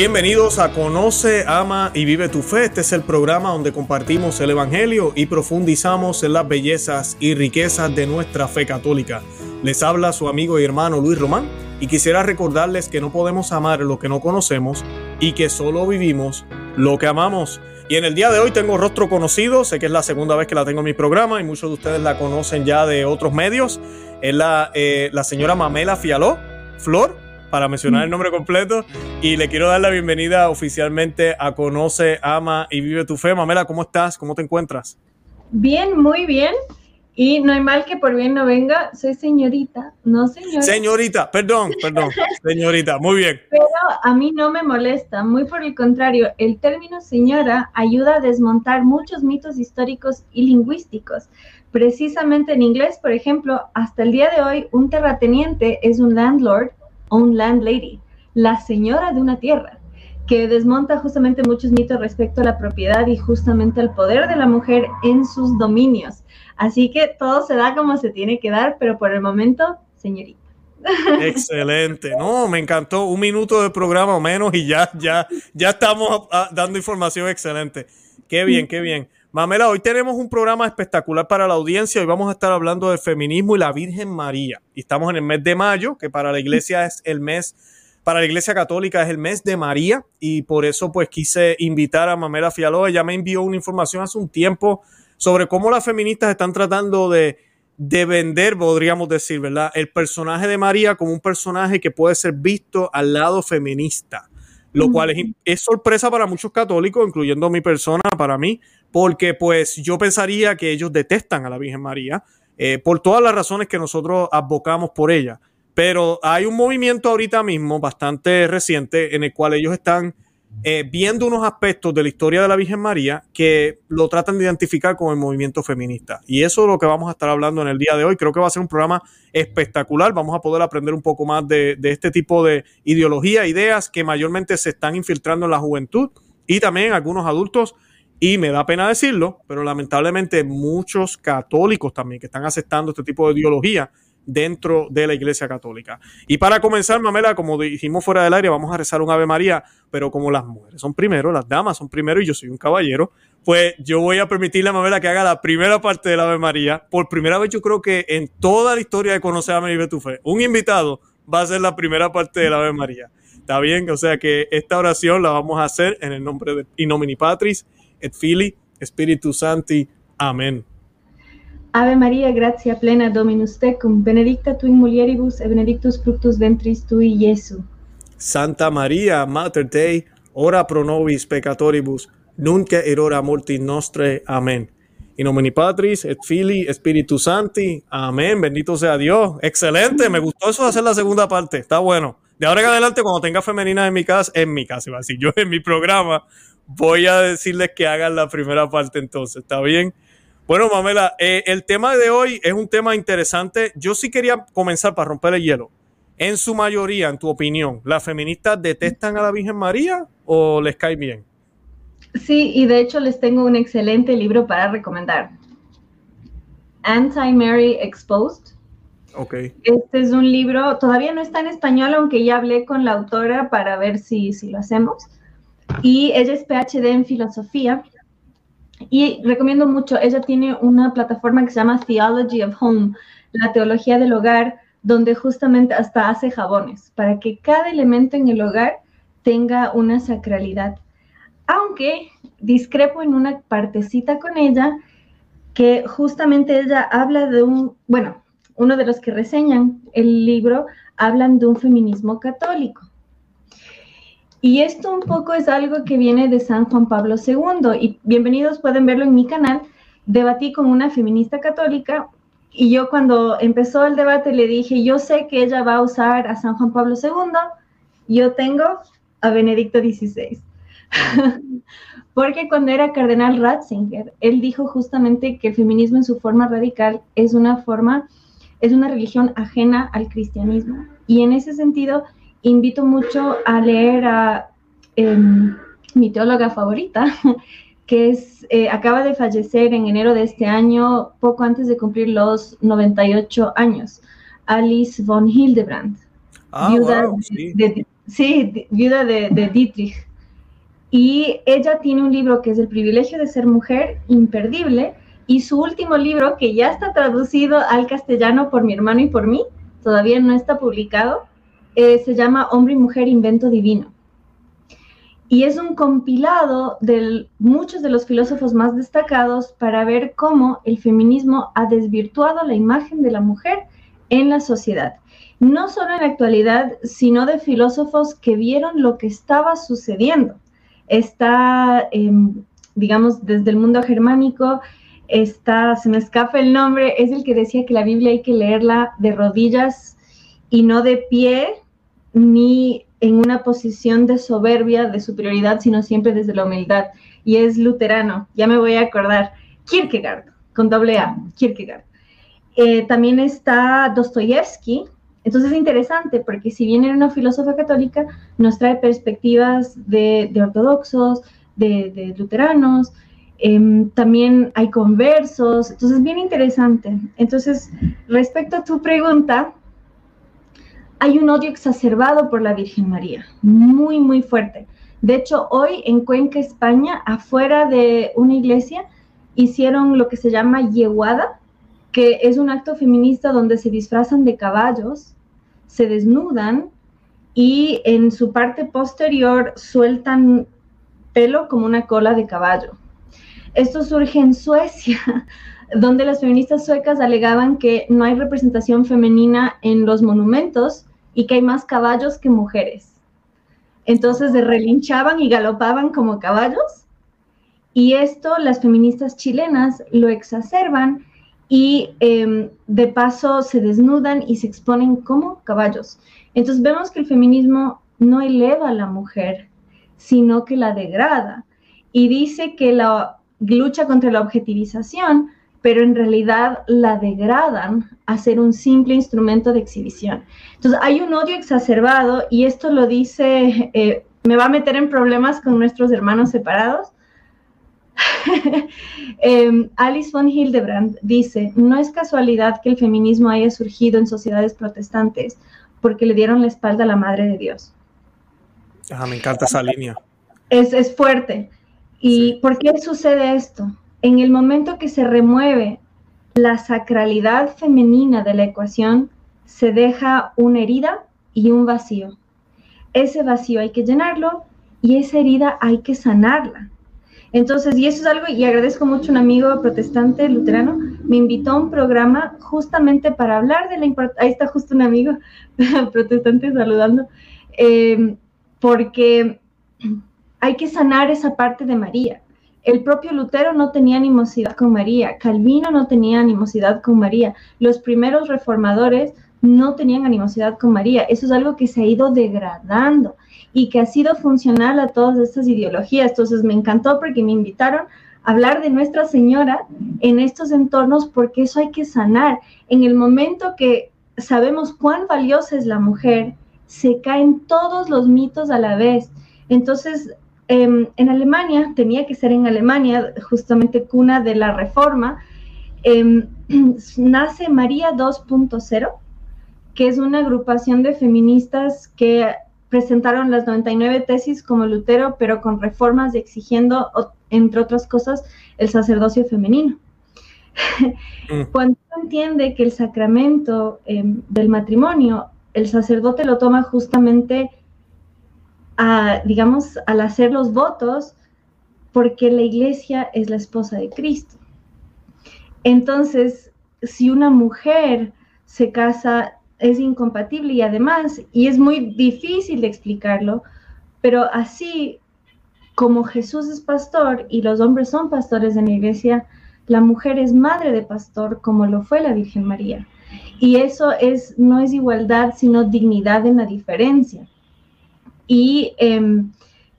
Bienvenidos a Conoce, Ama y Vive tu Fe. Este es el programa donde compartimos el Evangelio y profundizamos en las bellezas y riquezas de nuestra fe católica. Les habla su amigo y hermano Luis Román y quisiera recordarles que no podemos amar lo que no conocemos y que solo vivimos lo que amamos. Y en el día de hoy tengo rostro conocido, sé que es la segunda vez que la tengo en mi programa y muchos de ustedes la conocen ya de otros medios. Es la, eh, la señora Mamela Fialó, Flor, para mencionar el nombre completo. Y le quiero dar la bienvenida oficialmente a Conoce, Ama y Vive tu Fe. Mamela, ¿cómo estás? ¿Cómo te encuentras? Bien, muy bien. Y no hay mal que por bien no venga. Soy señorita, no señora. Señorita, perdón, perdón. señorita, muy bien. Pero a mí no me molesta, muy por el contrario. El término señora ayuda a desmontar muchos mitos históricos y lingüísticos. Precisamente en inglés, por ejemplo, hasta el día de hoy, un terrateniente es un landlord un landlady, la señora de una tierra, que desmonta justamente muchos mitos respecto a la propiedad y justamente al poder de la mujer en sus dominios. Así que todo se da como se tiene que dar, pero por el momento, señorita. Excelente, no, me encantó un minuto de programa o menos y ya, ya, ya estamos ah, dando información excelente. Qué bien, qué bien. Mamela, hoy tenemos un programa espectacular para la audiencia. Hoy vamos a estar hablando del feminismo y la Virgen María. Y estamos en el mes de mayo, que para la iglesia es el mes, para la iglesia católica es el mes de María. Y por eso pues quise invitar a Mamela Fialó. Ella me envió una información hace un tiempo sobre cómo las feministas están tratando de, de vender, podríamos decir, ¿verdad? El personaje de María como un personaje que puede ser visto al lado feminista lo cual es, es, sorpresa para muchos católicos, incluyendo mi persona, para mí, porque pues yo pensaría que ellos detestan a la Virgen María eh, por todas las razones que nosotros advocamos por ella. Pero hay un movimiento ahorita mismo bastante reciente en el cual ellos están eh, viendo unos aspectos de la historia de la Virgen María que lo tratan de identificar con el movimiento feminista. Y eso es lo que vamos a estar hablando en el día de hoy. Creo que va a ser un programa espectacular. Vamos a poder aprender un poco más de, de este tipo de ideología, ideas que mayormente se están infiltrando en la juventud y también en algunos adultos y me da pena decirlo, pero lamentablemente muchos católicos también que están aceptando este tipo de ideología dentro de la Iglesia Católica. Y para comenzar, Mamela, como dijimos fuera del aire, vamos a rezar un Ave María, pero como las mujeres son primero, las damas son primero y yo soy un caballero, pues yo voy a permitirle a Mamela que haga la primera parte del Ave María. Por primera vez yo creo que en toda la historia de Conocer a Mary tu Fe, un invitado va a ser la primera parte del Ave María. ¿Está bien? O sea que esta oración la vamos a hacer en el nombre de Inomini Patris, et Fili, Espíritu Santi. Amén. Ave María, gracia plena Dominus tecum, benedicta tu in mulieribus et benedictus fructus ventris tui, Iesu. Santa María, Mater Dei, ora pro nobis peccatoribus, nunc et hora mortis nostre. Amén. In nomine Patris, et Fili, Espíritu Santi. Amén. Bendito sea Dios. Excelente. Me gustó eso de hacer la segunda parte. Está bueno. De ahora en adelante, cuando tenga femeninas en mi casa, en mi casa, iba yo en mi programa, voy a decirles que hagan la primera parte entonces, ¿está bien? Bueno, Mamela, eh, el tema de hoy es un tema interesante. Yo sí quería comenzar para romper el hielo. En su mayoría, en tu opinión, ¿las feministas detestan a la Virgen María o les cae bien? Sí, y de hecho les tengo un excelente libro para recomendar. Anti-Mary Exposed. Ok. Este es un libro, todavía no está en español, aunque ya hablé con la autora para ver si, si lo hacemos y ella es PhD en filosofía y recomiendo mucho, ella tiene una plataforma que se llama Theology of Home, la teología del hogar, donde justamente hasta hace jabones, para que cada elemento en el hogar tenga una sacralidad. Aunque discrepo en una partecita con ella, que justamente ella habla de un, bueno, uno de los que reseñan el libro, hablan de un feminismo católico. Y esto un poco es algo que viene de San Juan Pablo II. Y bienvenidos, pueden verlo en mi canal. Debatí con una feminista católica y yo cuando empezó el debate le dije, yo sé que ella va a usar a San Juan Pablo II, yo tengo a Benedicto XVI. Porque cuando era cardenal Ratzinger, él dijo justamente que el feminismo en su forma radical es una forma, es una religión ajena al cristianismo. Y en ese sentido, invito mucho a leer a em, mi teóloga favorita, que es, eh, acaba de fallecer en enero de este año, poco antes de cumplir los 98 años, Alice von Hildebrand, ah, viuda de, sí, viuda de, de Dietrich. Y ella tiene un libro que es El privilegio de ser mujer, imperdible, y su último libro, que ya está traducido al castellano por mi hermano y por mí, todavía no está publicado, eh, se llama Hombre y Mujer Invento Divino. Y es un compilado de muchos de los filósofos más destacados para ver cómo el feminismo ha desvirtuado la imagen de la mujer en la sociedad. No solo en la actualidad, sino de filósofos que vieron lo que estaba sucediendo. Está, em, digamos, desde el mundo germánico, está, se me escapa el nombre, es el que decía que la Biblia hay que leerla de rodillas y no de pie, ni en una posición de soberbia, de superioridad, sino siempre desde la humildad. Y es luterano, ya me voy a acordar, Kierkegaard, con doble A, Kierkegaard. Eh, también está Dostoyevsky, entonces es interesante porque si bien era una filósofa católica, nos trae perspectivas de, ortodoxos, de, luteranos, em, también hay conversos, entonces bien interesante. Entonces, respecto a tu pregunta, hay un odio exacerbado por la Virgen María, muy, muy fuerte. De hecho, hoy en Cuenca, España, afuera de una iglesia, hicieron lo que se llama yeguada, que es un acto feminista donde se disfrazan de caballos, se desnudan y en su parte posterior sueltan pelo como una cola de caballo. Esto surge en Suecia, donde las feministas suecas alegaban que no hay representación femenina en los monumentos y que hay más caballos que mujeres. Entonces se relinchaban y galopaban como caballos. Y esto las feministas chilenas lo exacerban y em, de paso se desnudan y se exponen como caballos. Entonces vemos que el feminismo no eleva a la mujer, sino que la degrada. Y dice que la lucha contra la objetivización, pero en realidad la degradan a ser un simple instrumento de exhibición. Entonces hay un odio exacerbado y esto lo dice, eh, me va a meter en problemas con nuestros hermanos separados, Em, Alice von Hildebrand dice, no es casualidad que el feminismo haya surgido en sociedades protestantes porque le dieron la espalda a la Madre de Dios. Ah, me encanta esa línea. Es, fuerte. ¿Y por qué sucede esto? En el momento que se remueve la sacralidad femenina de la ecuación, se deja una herida y un vacío. Ese vacío hay que llenarlo y esa herida hay que sanarla. Entonces, y eso es algo, y agradezco mucho a un amigo protestante luterano, me invitó a un programa justamente para hablar de la importancia, ahí está justo un amigo protestante saludando, em, porque hay que sanar esa parte de María. El propio Lutero no tenía animosidad con María, Calvino no tenía animosidad con María, los primeros reformadores no tenían animosidad con María. Eso es algo que se ha ido degradando y que ha sido funcional a todas estas ideologías. Entonces me encantó porque me invitaron a hablar de Nuestra Señora en estos entornos porque eso hay que sanar. En el momento que sabemos cuán valiosa es la mujer, se caen todos los mitos a la vez. Entonces, em, en Alemania, tenía que ser en Alemania, justamente cuna de la reforma, em, nace María 2.0 que es una agrupación de feministas que presentaron las 99 tesis como Lutero, pero con reformas exigiendo, entre otras cosas, el sacerdocio femenino. Mm. Cuando uno entiende que el sacramento em, del matrimonio, el sacerdote lo toma justamente, a, digamos, al hacer los votos, porque la iglesia es la esposa de Cristo. Entonces, si una mujer se casa es incompatible y además, y es muy difícil de explicarlo, pero así como Jesús es pastor y los hombres son pastores en la iglesia, la mujer es madre de pastor como lo fue la Virgen María. Y eso es, no es igualdad, sino dignidad en la diferencia. Y em,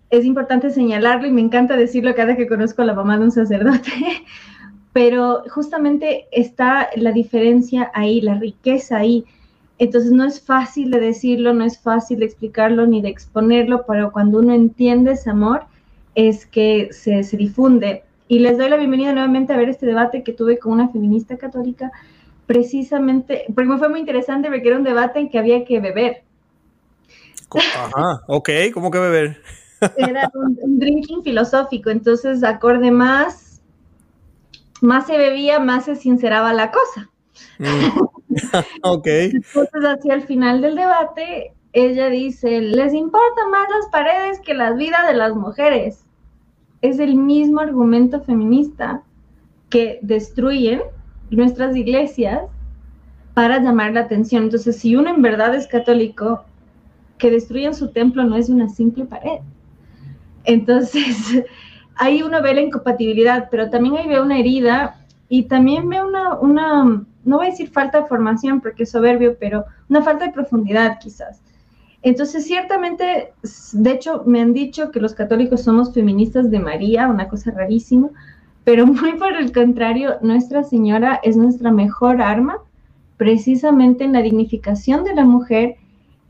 es importante señalarlo y me encanta decirlo cada que conozco a la mamá de un sacerdote, pero justamente está la diferencia ahí, la riqueza ahí entonces no es fácil de decirlo, no es fácil de explicarlo ni de exponerlo, pero cuando uno entiende ese amor es que se, difunde. Y les doy la bienvenida nuevamente a ver este debate que tuve con una feminista católica, precisamente, porque me fue muy interesante porque era un debate en que había que beber. Ajá, ok, ¿cómo que beber? Era un, drinking filosófico, entonces acorde más, más se bebía, más se sinceraba la cosa. Mm. ok. Entonces, hacia el final del debate, ella dice, les importan más las paredes que las vidas de las mujeres. Es el mismo argumento feminista que destruyen nuestras iglesias para llamar la atención. Entonces, si uno en verdad es católico, que destruyan su templo no es una simple pared. Entonces, ahí uno ve la incompatibilidad, pero también ahí ve una herida y también ve una, una, no voy a decir falta de formación porque es soberbio, pero una falta de profundidad quizás. Entonces, ciertamente, de hecho, me han dicho que los católicos somos feministas de María, una cosa rarísima, pero muy por el contrario, Nuestra Señora es nuestra mejor arma precisamente en la dignificación de la mujer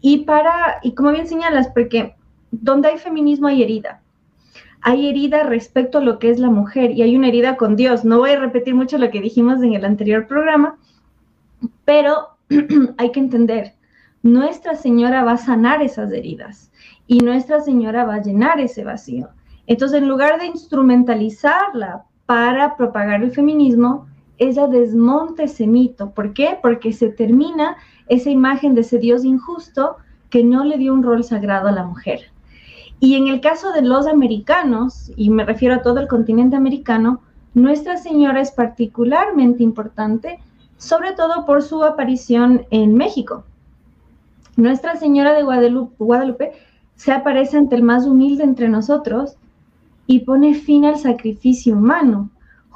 y para, y como bien señalas, porque donde hay feminismo hay herida. Hay herida respecto a lo que es la mujer y hay una herida con Dios. No voy a repetir mucho lo que dijimos en el anterior programa, pero hay que entender, Nuestra Señora va a sanar esas heridas y Nuestra Señora va a llenar ese vacío. Entonces, en lugar de instrumentalizarla para propagar el feminismo, ella desmonta ese mito. ¿Por qué? Porque se termina esa imagen de ese Dios injusto que no le dio un rol sagrado a la mujer. Y en el caso de los americanos, y me refiero a todo el continente americano, Nuestra Señora es particularmente importante, sobre todo por su aparición en México. Nuestra Señora de Guadalupe, Guadalupe se aparece ante el más humilde entre nosotros y pone fin al sacrificio humano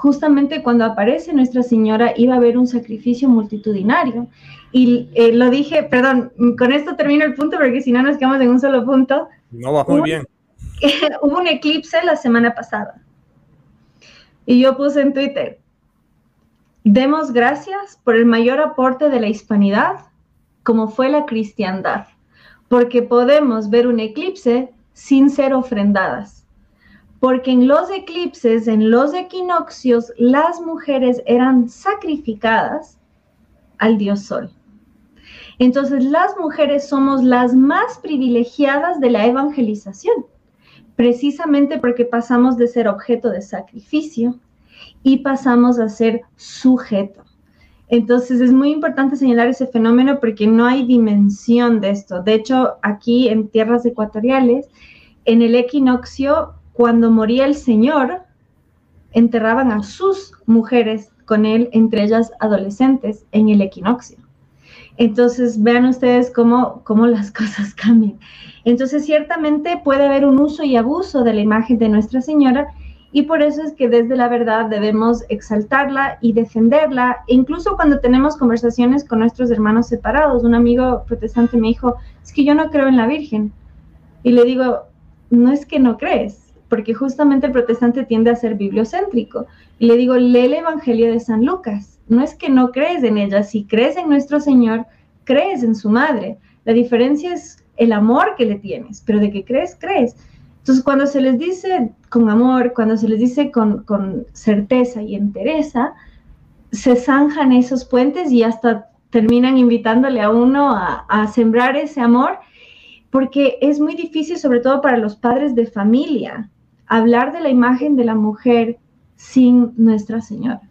justamente cuando aparece Nuestra Señora iba a haber un sacrificio multitudinario. Y eh, lo dije, perdón, con esto termino el punto porque si no nos quedamos en un solo punto. No va muy bien. hubo un eclipse la semana pasada. Y yo puse en Twitter, demos gracias por el mayor aporte de la hispanidad, como fue la cristiandad, porque podemos ver un eclipse sin ser ofrendadas porque en los eclipses, en los equinoccios, las mujeres eran sacrificadas al dios Sol. Entonces, las mujeres somos las más privilegiadas de la evangelización, precisamente porque pasamos de ser objeto de sacrificio y pasamos a ser sujeto. Entonces es muy importante señalar ese fenómeno porque no hay dimensión de esto. De hecho, aquí en tierras ecuatoriales, en el equinoccio cuando moría el Señor, enterraban a sus mujeres con él, entre ellas adolescentes, en el equinoccio. Entonces, vean ustedes cómo, cómo las cosas cambian. Entonces, ciertamente puede haber un uso y abuso de la imagen de Nuestra Señora y por eso es que desde la verdad debemos exaltarla y defenderla. Incluso cuando tenemos conversaciones con nuestros hermanos separados, un amigo protestante me dijo, es que yo no creo en la Virgen. Y le digo, no es que no crees, porque justamente el protestante tiende a ser bibliocéntrico. Y le digo, lee el Evangelio de San Lucas. No es que no crees en ella, si crees en nuestro Señor, crees en su madre. La diferencia es el amor que le tienes, pero de que crees, crees. Entonces, cuando se les dice con amor, cuando se les dice con, certeza y entereza, se zanjan esos puentes y hasta terminan invitándole a uno a sembrar ese amor, porque es muy difícil, sobre todo para los padres de familia, hablar de la imagen de la mujer sin Nuestra Señora.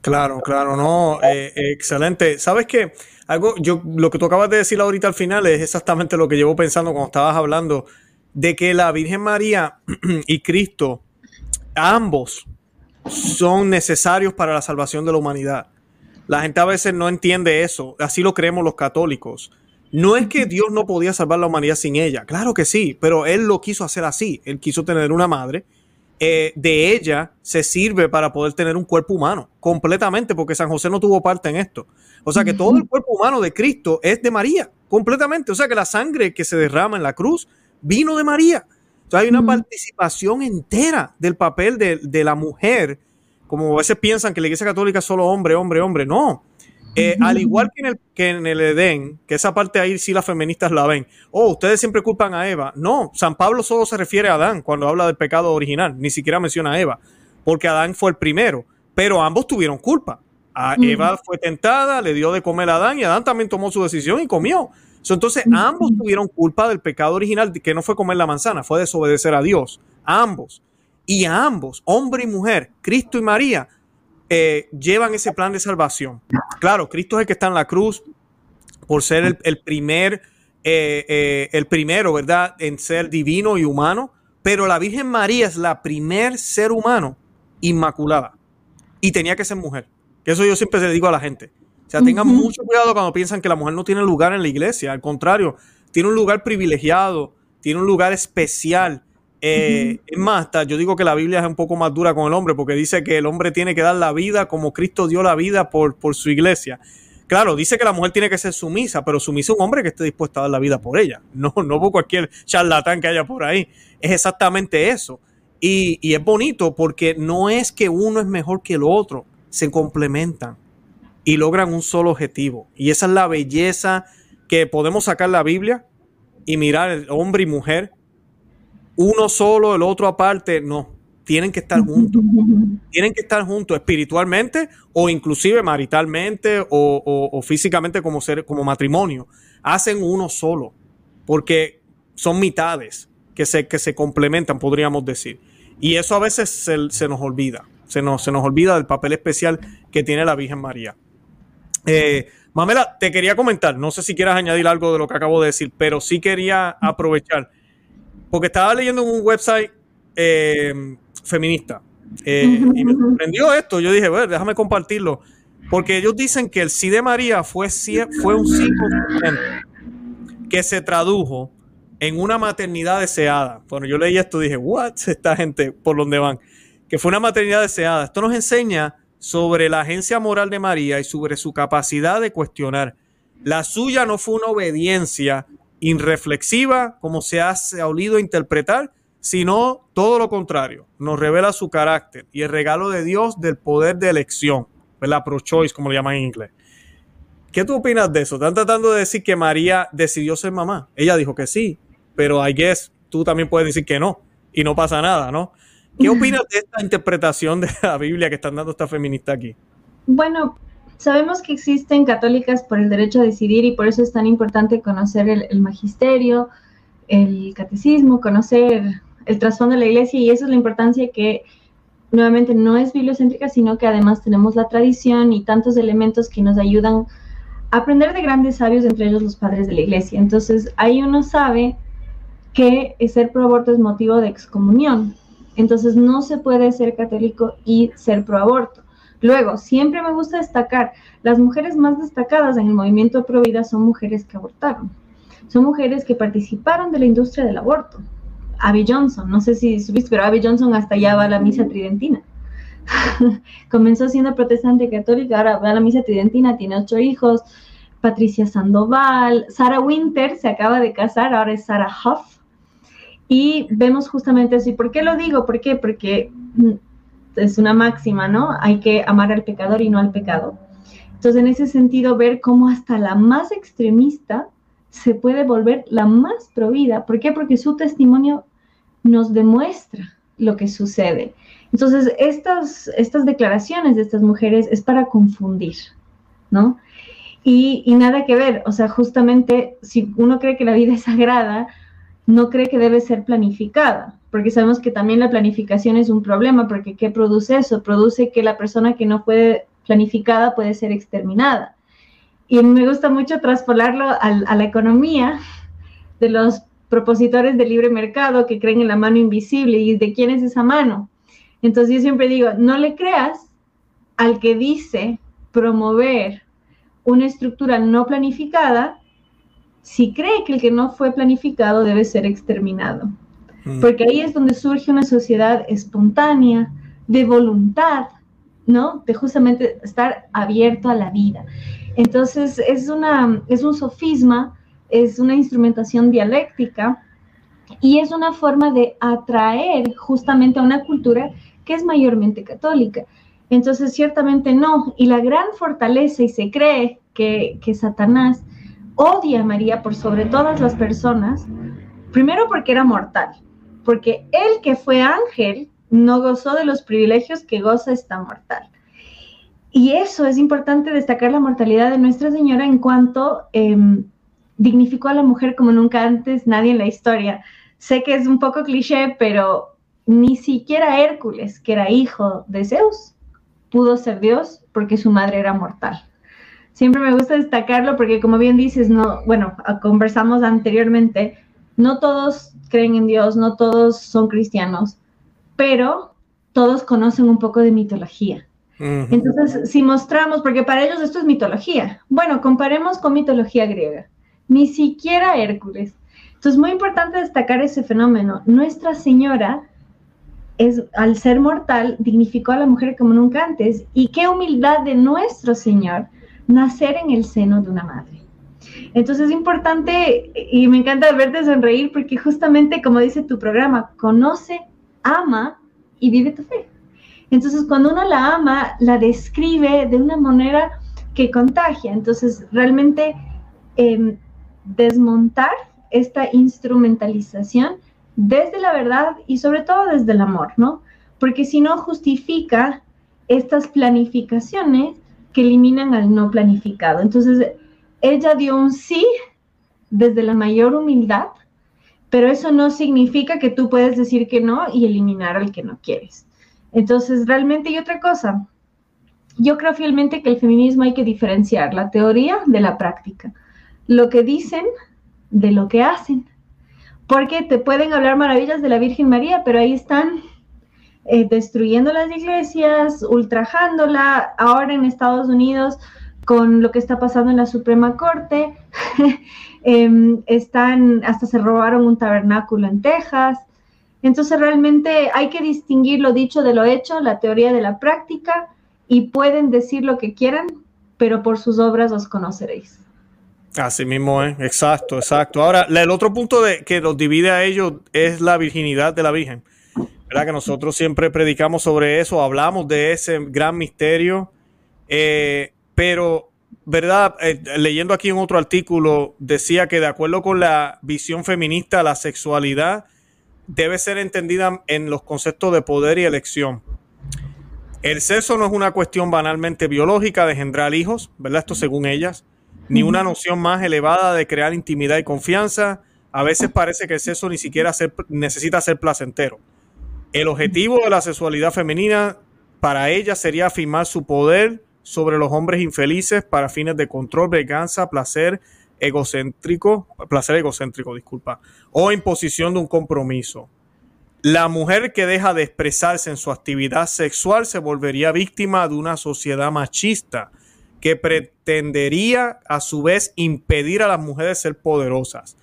Claro, claro, no, eh, excelente. ¿Sabes qué? Algo, yo, lo que tú acabas de decir ahorita al final es exactamente lo que llevo pensando cuando estabas hablando de que la Virgen María y Cristo, ambos, son necesarios para la salvación de la humanidad. La gente a veces no entiende eso, así lo creemos los católicos. No es que Dios no podía salvar la humanidad sin ella, claro que sí, pero Él lo quiso hacer así. Él quiso tener una madre. Eh, de ella se sirve para poder tener un cuerpo humano completamente, porque San José no tuvo parte en esto. O sea que todo el cuerpo humano de Cristo es de María, completamente. O sea que la sangre que se derrama en la cruz vino de María. Entonces hay una participación entera del papel de, de la mujer, como a veces piensan que la Iglesia Católica es solo hombre, hombre, hombre. No, eh, al igual que en, el, que en el Edén, que esa parte ahí sí las feministas la ven. Oh, ustedes siempre culpan a Eva. No, San Pablo solo se refiere a Adán cuando habla del pecado original, ni siquiera menciona a Eva, porque Adán fue el primero, pero ambos tuvieron culpa. A Eva fue tentada, le dio de comer a Adán y Adán también tomó su decisión y comió. Entonces, ambos tuvieron culpa del pecado original, que no fue comer la manzana, fue desobedecer a Dios. ambos. Y a ambos, hombre y mujer, Cristo y María, eh, llevan ese plan de salvación. Claro, Cristo es el que está en la cruz por ser el, primer, eh, eh, el primero, ¿verdad?, en ser divino y humano, pero la Virgen María es la primer ser humano inmaculada y tenía que ser mujer. Que eso yo siempre le digo a la gente. O sea, tengan mucho cuidado cuando piensan que la mujer no tiene lugar en la iglesia. Al contrario, tiene un lugar privilegiado, tiene un lugar especial. Eh, es más, yo digo que la Biblia es un poco más dura con el hombre porque dice que el hombre tiene que dar la vida como Cristo dio la vida por, por su iglesia. Claro, dice que la mujer tiene que ser sumisa, pero sumisa un hombre que esté dispuesto a dar la vida por ella, no, no por cualquier charlatán que haya por ahí. Es exactamente eso. Y, y es bonito porque no es que uno es mejor que el otro, se complementan y logran un solo objetivo. Y esa es la belleza que podemos sacar la Biblia y mirar el hombre y mujer, uno solo, el otro aparte, no, tienen que estar juntos. Tienen que estar juntos espiritualmente o inclusive maritalmente o, físicamente como, ser, como matrimonio. Hacen uno solo porque son mitades que se, que se complementan, podríamos decir. Y eso a veces se, se nos olvida. Se nos, se nos olvida del papel especial que tiene la Virgen María. Eh, Mamela, te quería comentar, no sé si quieras añadir algo de lo que acabo de decir, pero sí quería aprovechar, porque estaba leyendo en un website eh, feminista eh, y me sorprendió esto. Yo dije, bueno, déjame compartirlo, porque ellos dicen que el sí de María fue, fue un sí que se tradujo en una maternidad deseada. Bueno, yo leí esto y dije, what, esta gente, por dónde van, que fue una maternidad deseada. Esto nos enseña sobre la agencia moral de María y sobre su capacidad de cuestionar. La suya no fue una obediencia irreflexiva, como se ha, olido interpretar, sino todo lo contrario. Nos revela su carácter y el regalo de Dios del poder de elección, la pro-choice, como lo llaman en inglés. ¿Qué tú opinas de eso? Están tratando de decir que María decidió ser mamá. Ella dijo que sí, pero I guess tú también puedes decir que no y no pasa nada, ¿no? ¿Qué opinas de esta interpretación de la Biblia que están dando esta feminista aquí? Bueno, sabemos que existen católicas por el derecho a decidir y por eso es tan importante conocer el, magisterio, el catecismo, conocer el trasfondo de la iglesia y eso es la importancia que nuevamente no es bibliocéntrica, sino que además tenemos la tradición y tantos elementos que nos ayudan a aprender de grandes sabios, entre ellos los padres de la iglesia. Entonces ahí uno sabe que ser pro aborto es motivo de excomunión, entonces no se puede ser católico y ser pro aborto. Luego, siempre me gusta destacar, las mujeres más destacadas en el movimiento pro vida son mujeres que abortaron. Son mujeres que participaron de la industria del aborto. Abby Johnson, no sé si subiste, pero Abby Johnson hasta allá va a la misa tridentina. Comenzó siendo protestante católica, ahora va a la misa tridentina, tiene ocho hijos. Patricia Sandoval, Sarah Winter se acaba de casar, ahora es Sarah Huff y vemos justamente así. ¿Por qué lo digo? ¿Por qué? Porque mm, es una máxima, ¿no? Hay que amar al pecador y no al pecado. Entonces, en ese sentido, ver cómo hasta la más extremista se puede volver la más provida. ¿Por qué? Porque su testimonio nos demuestra lo que sucede. Entonces, estas, estas declaraciones de estas mujeres es para confundir, ¿no? Y, y, nada que ver, o sea, justamente si uno cree que la vida es sagrada, no cree que debe ser planificada, porque sabemos que también la planificación es un problema, porque ¿qué produce eso? Produce que la persona que no fue planificada puede ser exterminada. Y me gusta mucho traspolarlo a la economía de los propositores del libre mercado que creen en la mano invisible y de quién es esa mano. Entonces yo siempre digo, no le creas al que dice promover una estructura no planificada si cree que el que no fue planificado debe ser exterminado. Mm. Porque ahí es donde surge una sociedad espontánea, de voluntad, ¿no? De justamente estar abierto a la vida. Entonces, es, una, es un sofisma, es una instrumentación dialéctica y es una forma de atraer justamente a una cultura que es mayormente católica. Entonces, ciertamente no. Y la gran fortaleza, y se cree que, que Satanás odia a María por sobre todas las personas, primero porque era mortal, porque él que fue ángel no gozó de los privilegios que goza esta mortal. Y eso es importante destacar la mortalidad de Nuestra Señora en cuanto em, dignificó a la mujer como nunca antes nadie en la historia. Sé que es un poco cliché, pero ni siquiera Hércules, que era hijo de Zeus, pudo ser Dios porque su madre era mortal. Siempre me gusta destacarlo porque como bien dices, no, bueno, conversamos anteriormente, no todos creen en Dios, no todos son cristianos, pero todos conocen un poco de mitología. Entonces, si mostramos, porque para ellos esto es mitología, bueno, comparemos con mitología griega, ni siquiera Hércules. Entonces, muy importante destacar ese fenómeno. Nuestra Señora es, al ser mortal, dignificó a la mujer como nunca antes. Y qué humildad de nuestro Señor nacer en el seno de una madre. Entonces es importante y me encanta verte sonreír porque justamente como dice tu programa, conoce, ama y vive tu fe. Entonces cuando uno la ama, la describe de una manera que contagia. Entonces realmente em, desmontar esta instrumentalización desde la verdad y sobre todo desde el amor, ¿no? Porque si no justifica estas planificaciones que eliminan al no planificado. Entonces, ella dio un sí desde la mayor humildad, pero eso no significa que tú puedes decir que no y eliminar al que no quieres. Entonces, realmente, y otra cosa, yo creo fielmente que el feminismo hay que diferenciar la teoría de la práctica, lo que dicen de lo que hacen, porque te pueden hablar maravillas de la Virgen María, pero ahí están eh, destruyendo las iglesias, ultrajándola, ahora en Estados Unidos con lo que está pasando en la Suprema Corte, em, están, hasta se robaron un tabernáculo en Texas. Entonces realmente hay que distinguir lo dicho de lo hecho, la teoría de la práctica, y pueden decir lo que quieran, pero por sus obras os conoceréis. Así mismo es, exacto, exacto. Ahora, el otro punto de, que los divide a ellos es la virginidad de la Virgen. ¿verdad? Que nosotros siempre predicamos sobre eso, hablamos de ese gran misterio, eh, pero, ¿verdad? Eh, leyendo aquí en otro artículo, decía que de acuerdo con la visión feminista, la sexualidad debe ser entendida en los conceptos de poder y elección. El sexo no es una cuestión banalmente biológica de engendrar hijos, ¿verdad? Esto según ellas, ni una noción más elevada de crear intimidad y confianza. A veces parece que el sexo ni siquiera necesita ser placentero. El objetivo de la sexualidad femenina para ella sería afirmar su poder sobre los hombres infelices para fines de control, venganza, placer egocéntrico, placer egocéntrico, disculpa, o imposición de un compromiso. La mujer que deja de expresarse en su actividad sexual se volvería víctima de una sociedad machista que pretendería a su vez impedir a las mujeres ser poderosas.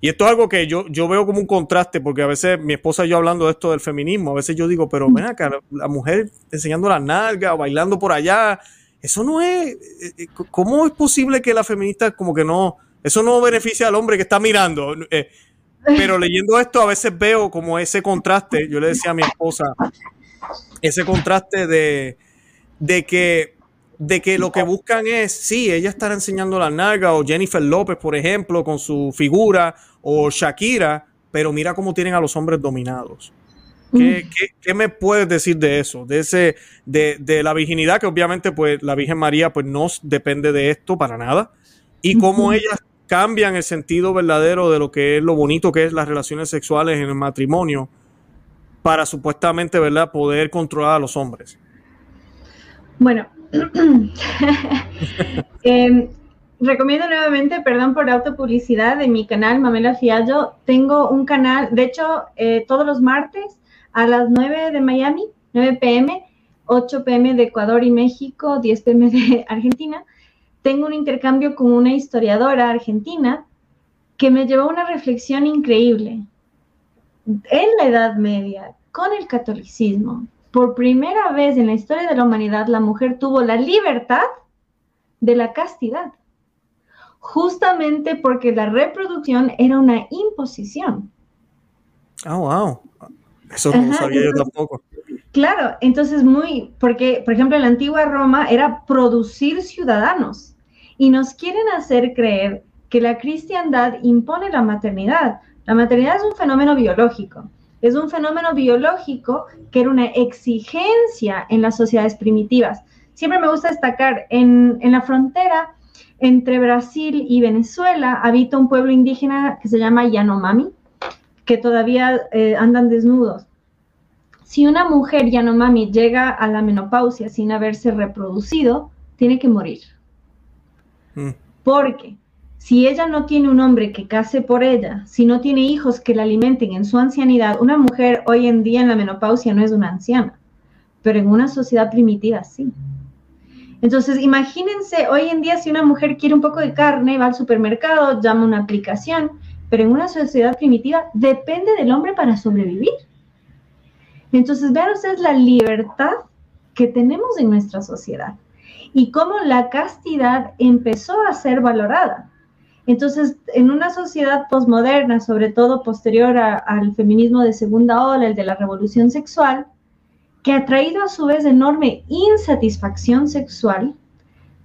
Y esto es algo que yo, yo veo como un contraste, porque a veces mi esposa y yo hablando de esto del feminismo, a veces yo digo, pero ven acá, la mujer enseñando la nalga, bailando por allá, eso no es, eh, eh, ¿cómo es posible que la feminista como que no, eso no beneficia al hombre que está mirando? Eh, pero leyendo esto a veces veo como ese contraste, yo le decía a mi esposa, ese contraste de, de que de que lo que buscan es, sí, ella estará enseñando la nalga, o Jennifer López, por ejemplo, con su figura, o Shakira, pero mira cómo tienen a los hombres dominados. ¿Qué, mm. me puedes decir de eso? De ese, de, de, la virginidad, que obviamente, pues, la Virgen María, pues, no depende de esto para nada. Y cómo ellas cambian el sentido verdadero de lo que es lo bonito que es las relaciones sexuales en el matrimonio para supuestamente, ¿verdad?, poder controlar a los hombres. Bueno, Em, recomiendo nuevamente, perdón por autopublicidad, de mi canal Mamela Fiallo. Tengo un canal, de hecho, eh, todos los martes a las 9 de Miami, 9 pm, 8 pm de Ecuador y México, 10 pm de Argentina. Tengo un intercambio con una historiadora argentina que me llevó a una reflexión increíble. En la Edad Media, con el catolicismo, por primera vez en la historia de la humanidad, la mujer tuvo la libertad de la castidad, justamente porque la reproducción era una imposición. Oh, wow. Eso no sabía yo tampoco. Claro, entonces muy, porque, por ejemplo, en la antigua Roma era producir ciudadanos y nos quieren hacer creer que la cristiandad impone la maternidad. La maternidad es un fenómeno biológico es un fenómeno biológico que era una exigencia en las sociedades primitivas. Siempre me gusta destacar, en, la frontera entre Brasil y Venezuela habita un pueblo indígena que se llama Yanomami, que todavía eh, andan desnudos. Si una mujer Yanomami llega a la menopausia sin haberse reproducido, tiene que morir. Mm. Porque si ella no tiene un hombre que case por ella, si no tiene hijos que la alimenten en su ancianidad, una mujer hoy en día en la menopausia no es una anciana, pero en una sociedad primitiva sí. Entonces, imagínense, hoy en día si una mujer quiere un poco de carne, va al supermercado, llama una aplicación, pero en una sociedad primitiva depende del hombre para sobrevivir. Entonces, vean ustedes la libertad que tenemos en nuestra sociedad y cómo la castidad empezó a ser valorada. Entonces, en una sociedad posmoderna, sobre todo posterior al feminismo de segunda ola, el de la revolución sexual, que ha traído a su vez enorme insatisfacción sexual,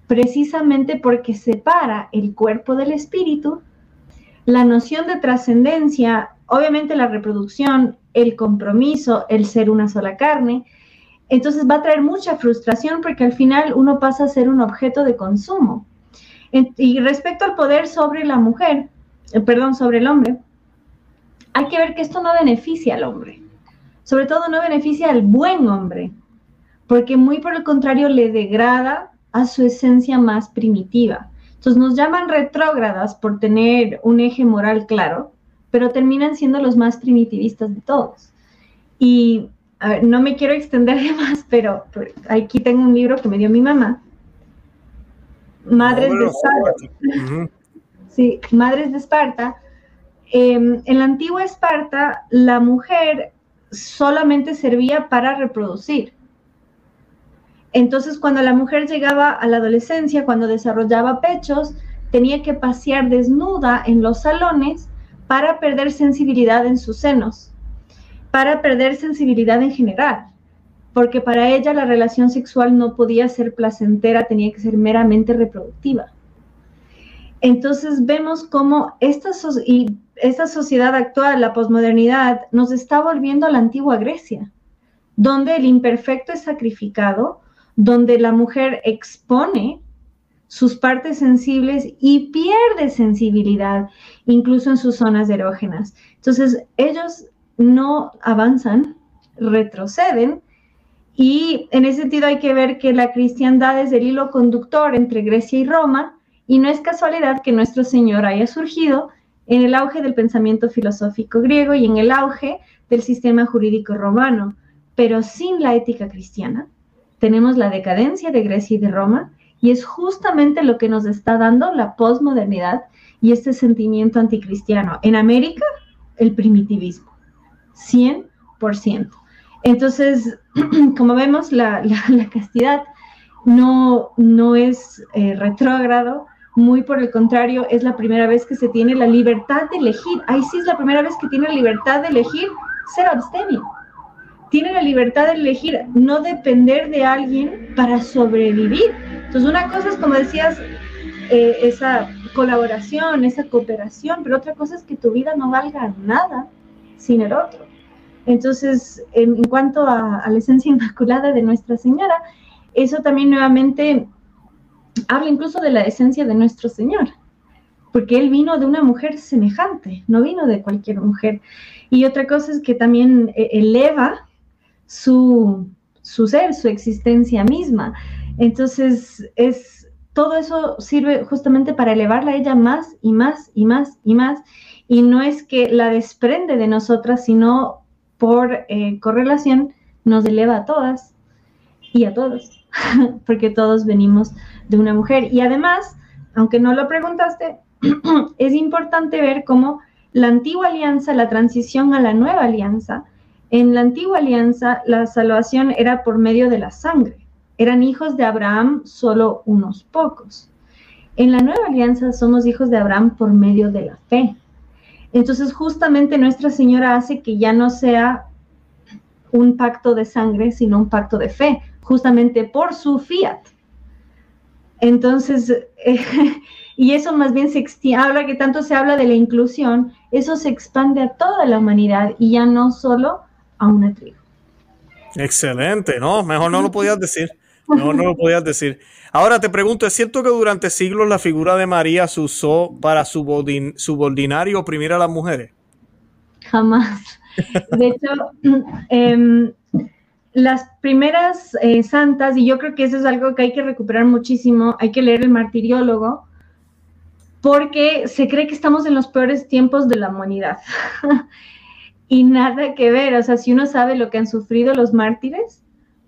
precisamente porque separa el cuerpo del espíritu, la noción de trascendencia, obviamente la reproducción, el compromiso, el ser una sola carne, entonces va a traer mucha frustración porque al final uno pasa a ser un objeto de consumo. Y respecto al poder sobre la mujer, eh, perdón, sobre el hombre, hay que ver que esto no beneficia al hombre. Sobre todo no beneficia al buen hombre, porque muy por el contrario le degrada a su esencia más primitiva. Entonces nos llaman retrógradas por tener un eje moral claro, pero terminan siendo los más primitivistas de todos. Y no me quiero extender de más, pero aquí tengo un libro que me dio mi mamá, Madres de Esparta. Sí, Madres de Esparta. Em, en la antigua Esparta, la mujer solamente servía para reproducir. Entonces, cuando la mujer llegaba a la adolescencia, cuando desarrollaba pechos, tenía que pasear desnuda en los salones para perder sensibilidad en sus senos, para perder sensibilidad en general porque para ella la relación sexual no podía ser placentera, tenía que ser meramente reproductiva. Entonces vemos cómo esta, y esta sociedad actual, la posmodernidad, nos está volviendo a la antigua Grecia, donde el imperfecto es sacrificado, donde la mujer expone sus partes sensibles y pierde sensibilidad, incluso en sus zonas erógenas. Entonces, ellos no avanzan, retroceden y en ese sentido hay que ver que la cristiandad es el hilo conductor entre Grecia y Roma, y no es casualidad que nuestro Señor haya surgido en el auge del pensamiento filosófico griego y en el auge del sistema jurídico romano. Pero sin la ética cristiana, tenemos la decadencia de Grecia y de Roma, y es justamente lo que nos está dando la posmodernidad y este sentimiento anticristiano. En América, el primitivismo, 100%. Entonces, como vemos, la, castidad no, no es eh, retrógrado, muy por el contrario, es la primera vez que se tiene la libertad de elegir. Ahí sí es la primera vez que tiene la libertad de elegir ser abstemio. Tiene la libertad de elegir no depender de alguien para sobrevivir. Entonces, una cosa es, como decías, eh, esa colaboración, esa cooperación, pero otra cosa es que tu vida no valga nada sin el otro. Entonces, en, cuanto a, la esencia inmaculada de Nuestra Señora, eso también nuevamente habla incluso de la esencia de nuestro Señor, porque Él vino de una mujer semejante, no vino de cualquier mujer. Y otra cosa es que también eh, eleva su, su ser, su existencia misma. Entonces, es, todo eso sirve justamente para elevarla a ella más y más y más y más. Y no es que la desprende de nosotras, sino por eh, correlación nos eleva a todas y a todos, porque todos venimos de una mujer. Y además, aunque no lo preguntaste, es importante ver cómo la antigua alianza, la transición a la nueva alianza, en la antigua alianza la salvación era por medio de la sangre. Eran hijos de Abraham solo unos pocos. En la nueva alianza somos hijos de Abraham por medio de la fe. Entonces, justamente Nuestra Señora hace que ya no sea un pacto de sangre, sino un pacto de fe, justamente por su fiat. Entonces, y eso más bien se extiende, ahora que tanto se habla de la inclusión, eso se expande a toda la humanidad y ya no solo a una tribu. Excelente, no, mejor no lo podías decir. No, no lo podías decir. Ahora te pregunto, ¿es cierto que durante siglos la figura de María se usó para subordinar y oprimir a las mujeres? Jamás. De hecho, em, las primeras eh, santas, y yo creo que eso es algo que hay que recuperar muchísimo, hay que leer el martiriólogo, porque se cree que estamos en los peores tiempos de la humanidad. y nada que ver, o sea, si uno sabe lo que han sufrido los mártires,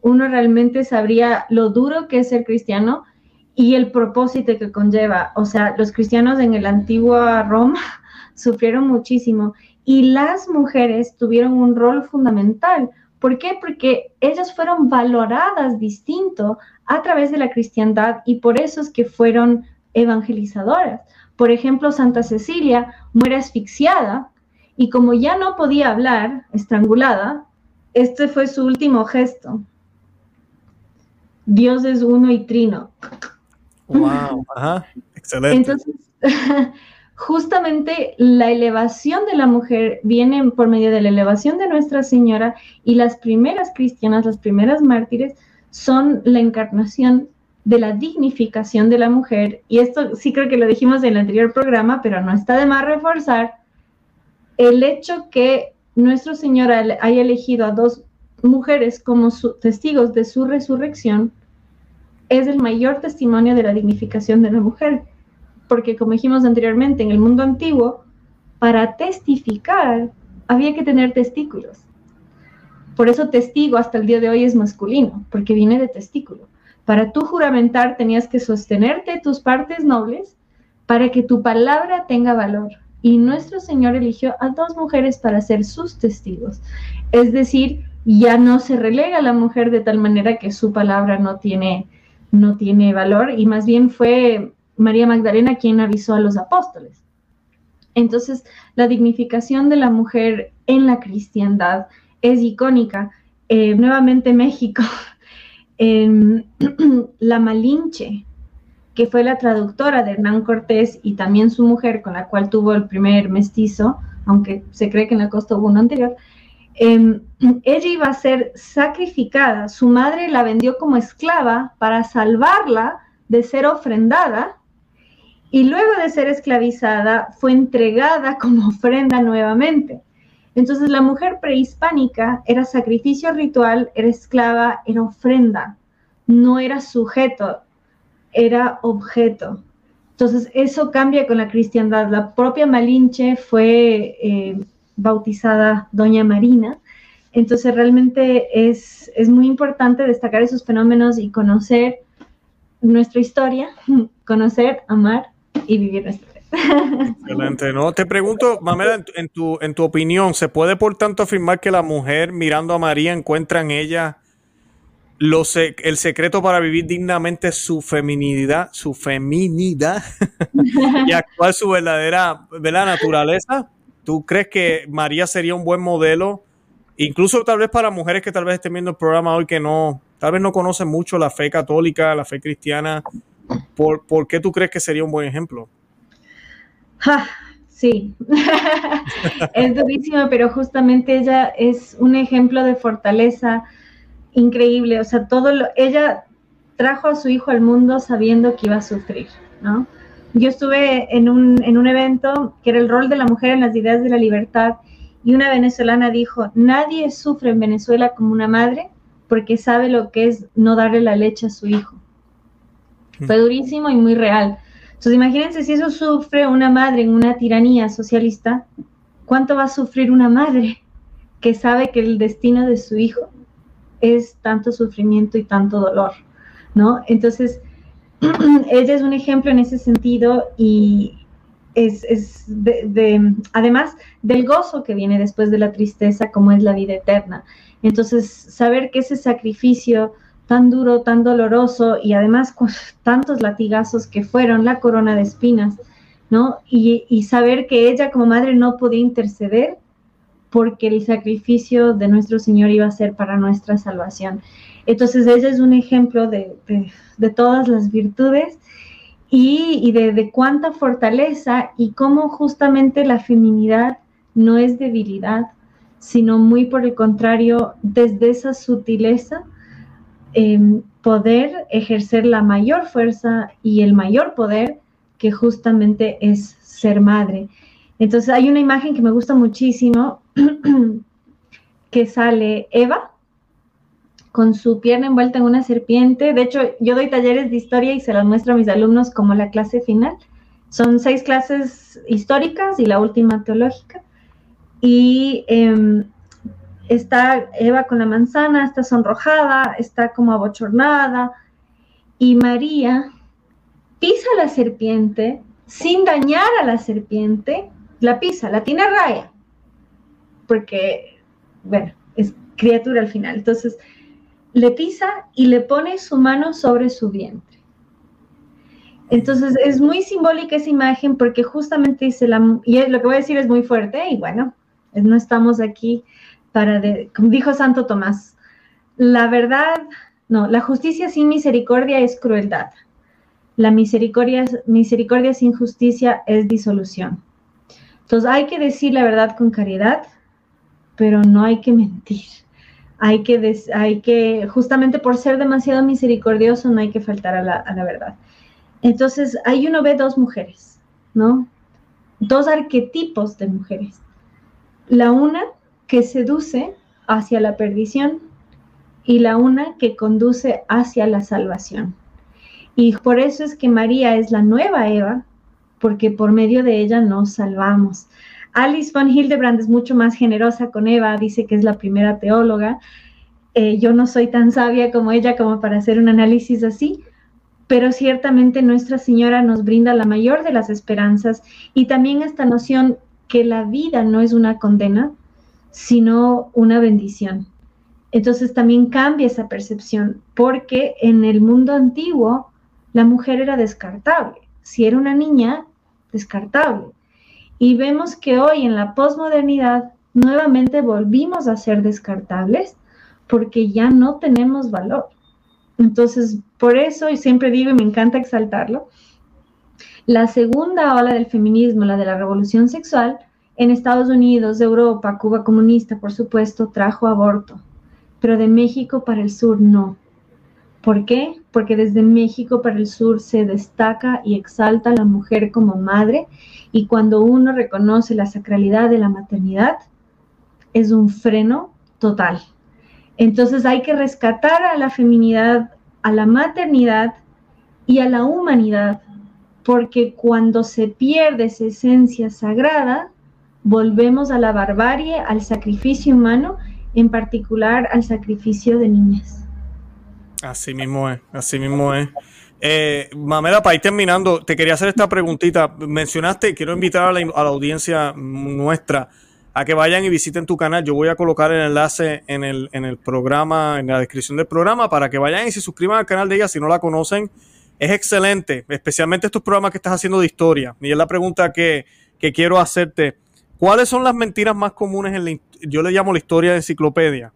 uno realmente sabría lo duro que es ser cristiano y el propósito que conlleva. O sea, los cristianos en el antiguo Roma sufrieron muchísimo y las mujeres tuvieron un rol fundamental ¿Por qué? Porque ellas fueron valoradas distinto a través de la cristiandad y por eso es que fueron evangelizadoras. Por ejemplo, Santa Cecilia muere asfixiada y como ya no podía hablar, estrangulada, este fue su último gesto. Dios es uno y trino. Wow, ajá, excelente. Entonces, justamente la elevación de la mujer viene por medio de la elevación de Nuestra Señora y las primeras cristianas, las primeras mártires, son la encarnación de la dignificación de la mujer. Y esto sí creo que lo dijimos en el anterior programa, pero no está de más reforzar el hecho que Nuestro Señor haya elegido a dos mujeres como testigos de su resurrección es el mayor testimonio de la dignificación de la mujer porque como dijimos anteriormente, en el mundo antiguo, para testificar había que tener testículos. Por eso testigo hasta el día de hoy es masculino, porque viene de testículo. Para tú juramentar tenías que sostenerte tus partes nobles para que tu palabra tenga valor. Y nuestro Señor eligió a dos mujeres para ser sus testigos. Es decir, ya no se relega a la mujer de tal manera que su palabra no tiene, no tiene valor y más bien fue María Magdalena quien avisó a los apóstoles. Entonces, la dignificación de la mujer en la cristiandad es icónica. Eh, nuevamente México, la Malinche, que fue la traductora de Hernán Cortés y también su mujer con la cual tuvo el primer mestizo, aunque se cree que en la costa hubo uno anterior, em, ella iba a ser sacrificada. Su madre la vendió como esclava para salvarla de ser ofrendada y luego de ser esclavizada fue entregada como ofrenda nuevamente. Entonces la mujer prehispánica era sacrificio ritual, era esclava, era ofrenda, no era sujeto, era objeto. Entonces eso cambia con la cristiandad. La propia Malinche fue eh, bautizada Doña Marina. Entonces realmente es, es muy importante destacar esos fenómenos y conocer nuestra historia, conocer, amar y vivir nuestra Excelente, ¿no? Te pregunto, Mamela, en tu, en tu opinión, ¿se puede por tanto afirmar que la mujer mirando a María encuentra en ella el secreto para vivir dignamente su feminidad, su feminidad y actuar su verdadera la naturaleza? ¿Tú crees que María sería un buen modelo? Incluso tal vez para mujeres que tal vez estén viendo el programa hoy que no, tal vez no conocen mucho la fe católica, la fe cristiana, ¿Por, qué tú crees que sería un buen ejemplo? sí, es durísima, pero justamente ella es un ejemplo de fortaleza increíble. O sea, todo lo, ella trajo a su hijo al mundo sabiendo que iba a sufrir, ¿no? Yo estuve en un, en un evento que era el rol de la mujer en las ideas de la libertad y una venezolana dijo, nadie sufre en Venezuela como una madre porque sabe lo que es no darle la leche a su hijo. Fue durísimo y muy real. Entonces, imagínense si eso sufre una madre en una tiranía socialista, ¿cuánto va a sufrir una madre que sabe que el destino de su hijo es tanto sufrimiento y tanto dolor? ¿No? Entonces, ella es un ejemplo en ese sentido y es, de, además del gozo que viene después de la tristeza, como es la vida eterna. Entonces, saber que ese sacrificio tan duro, tan doloroso y además con tantos latigazos que fueron la corona de espinas, ¿no? Y, saber que ella como madre no podía interceder porque el sacrificio de nuestro Señor iba a ser para nuestra salvación. Entonces ese es un ejemplo de, todas las virtudes y, de cuánta fortaleza y cómo justamente la feminidad no es debilidad, sino muy por el contrario, desde esa sutileza, em, poder ejercer la mayor fuerza y el mayor poder que justamente es ser madre. Entonces hay una imagen que me gusta muchísimo, que sale Eva con su pierna envuelta en una serpiente. De hecho, yo doy talleres de historia y se las muestro a mis alumnos como la clase final. Son seis clases históricas y la última teológica. Y em, está Eva con la manzana, está sonrojada, está como abochornada. Y María pisa la serpiente sin dañar a la serpiente, la pisa, la tiene raya, porque, bueno, es criatura al final. Entonces, le pisa y le pone su mano sobre su vientre. Entonces, es muy simbólica esa imagen porque justamente dice la, y lo que voy a decir es muy fuerte y bueno, no estamos aquí para, como dijo Santo Tomás, la verdad, no, la justicia sin misericordia es crueldad. La misericordia, misericordia sin justicia es disolución. Entonces hay que decir la verdad con caridad, pero no hay que mentir. Hay que, hay que justamente por ser demasiado misericordioso, no hay que faltar a la, a la verdad. Entonces, ahí uno ve dos mujeres, ¿no? Dos arquetipos de mujeres. La una que seduce hacia la perdición y la una que conduce hacia la salvación. Y por eso es que María es la nueva Eva, porque por medio de ella nos salvamos. Alice von Hildebrand es mucho más generosa con Eva, dice que es la primera teóloga. Eh, yo no soy tan sabia como ella como para hacer un análisis así, pero ciertamente Nuestra Señora nos brinda la mayor de las esperanzas y también esta noción que la vida no es una condena, sino una bendición. Entonces también cambia esa percepción, porque en el mundo antiguo la mujer era descartable. Si era una niña, descartable. Y vemos que hoy en la posmodernidad nuevamente volvimos a ser descartables porque ya no tenemos valor. Entonces, por eso, y siempre digo y me encanta exaltarlo, la segunda ola del feminismo, la de la revolución sexual, en Estados Unidos, Europa, Cuba comunista, por supuesto, trajo aborto, pero de México para el sur no. ¿Por qué? Porque desde México para el sur se destaca y exalta la mujer como madre y cuando uno reconoce la sacralidad de la maternidad, es un freno total. Entonces hay que rescatar a la feminidad, a la maternidad y a la humanidad, porque cuando se pierde esa esencia sagrada, volvemos a la barbarie, al sacrificio humano, en particular al sacrificio de niñas. Así mismo es, así mismo es. Eh, Mamela, para ir terminando, te quería hacer esta preguntita. Mencionaste, quiero invitar a la, audiencia nuestra a que vayan y visiten tu canal. Yo voy a colocar el enlace en el, en el programa, en la descripción del programa, para que vayan y se suscriban al canal de ella si no la conocen. Es excelente, especialmente estos programas que estás haciendo de historia. Y es la pregunta que, que quiero hacerte. ¿Cuáles son las mentiras más comunes en la, yo le llamo la historia de enciclopedia?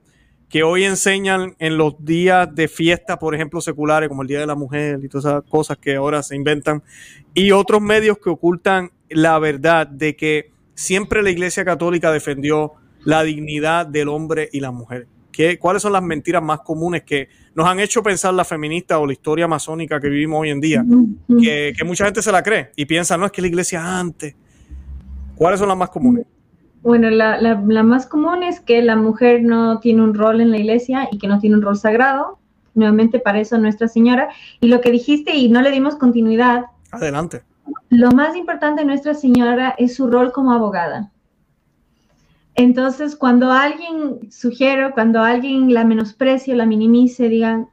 Que hoy enseñan en los días de fiesta, por ejemplo, seculares, como el Día de la Mujer y todas esas cosas que ahora se inventan, y otros medios que ocultan la verdad de que siempre la Iglesia Católica defendió la dignidad del hombre y la mujer. ¿Qué, ¿Cuáles son las mentiras más comunes que nos han hecho pensar la feminista o la historia masónica que vivimos hoy en día? Que, que mucha gente se la cree y piensa, no es que la Iglesia antes. ¿Cuáles son las más comunes? Bueno, la, la, más común es que la mujer no tiene un rol en la iglesia y que no tiene un rol sagrado. Nuevamente, para eso Nuestra Señora. Y lo que dijiste y no le dimos continuidad. Adelante. Lo más importante de Nuestra Señora es su rol como abogada. Entonces, cuando alguien, sugiero, cuando alguien la menosprecia, la minimice, digan,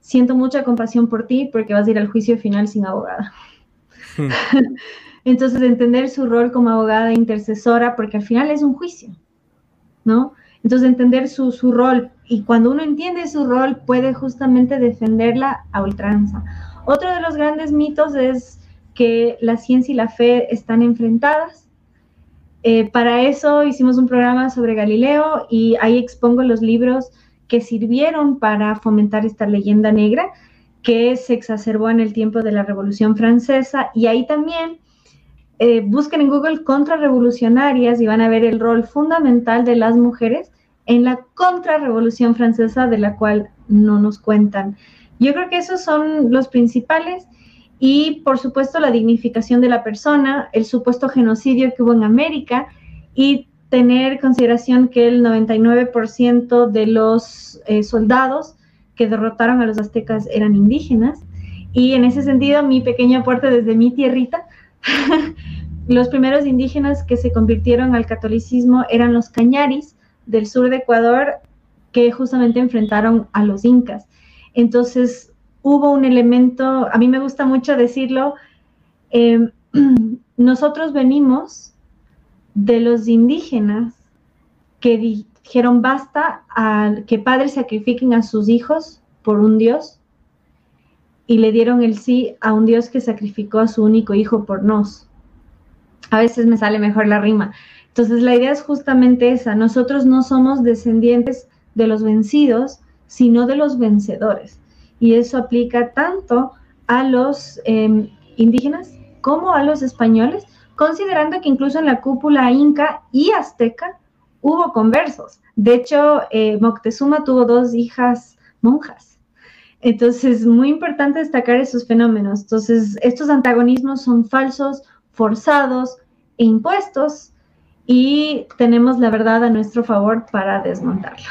siento mucha compasión por ti porque vas a ir al juicio final sin abogada. Entonces, entender su rol como abogada intercesora, porque al final es un juicio, ¿no? Entonces, entender su, su rol y cuando uno entiende su rol puede justamente defenderla a ultranza. Otro de los grandes mitos es que la ciencia y la fe están enfrentadas. Eh, para eso hicimos un programa sobre Galileo y ahí expongo los libros que sirvieron para fomentar esta leyenda negra que se exacerbó en el tiempo de la Revolución Francesa y ahí también eh, busquen en Google contrarrevolucionarias y van a ver el rol fundamental de las mujeres en la contrarrevolución francesa de la cual no nos cuentan. Yo creo que esos son los principales y por supuesto la dignificación de la persona, el supuesto genocidio que hubo en América y tener consideración que el 99% de los eh, soldados que derrotaron a los aztecas eran indígenas. Y en ese sentido, mi pequeño aporte desde mi tierrita, los primeros indígenas que se convirtieron al catolicismo eran los cañaris del sur de Ecuador, que justamente enfrentaron a los incas. Entonces, hubo un elemento, a mí me gusta mucho decirlo, em, nosotros venimos de los indígenas que dijeron basta a que padres sacrifiquen a sus hijos por un Dios y le dieron el sí a un Dios que sacrificó a su único hijo por nos. A veces me sale mejor la rima. Entonces la idea es justamente esa. Nosotros no somos descendientes de los vencidos, sino de los vencedores y eso aplica tanto a los em, indígenas como a los españoles, considerando que incluso en la cúpula inca y azteca hubo conversos. De hecho, eh, Moctezuma tuvo dos hijas monjas. Entonces, muy importante destacar esos fenómenos. Entonces, estos antagonismos son falsos, forzados e impuestos y tenemos la verdad a nuestro favor para desmontarlos.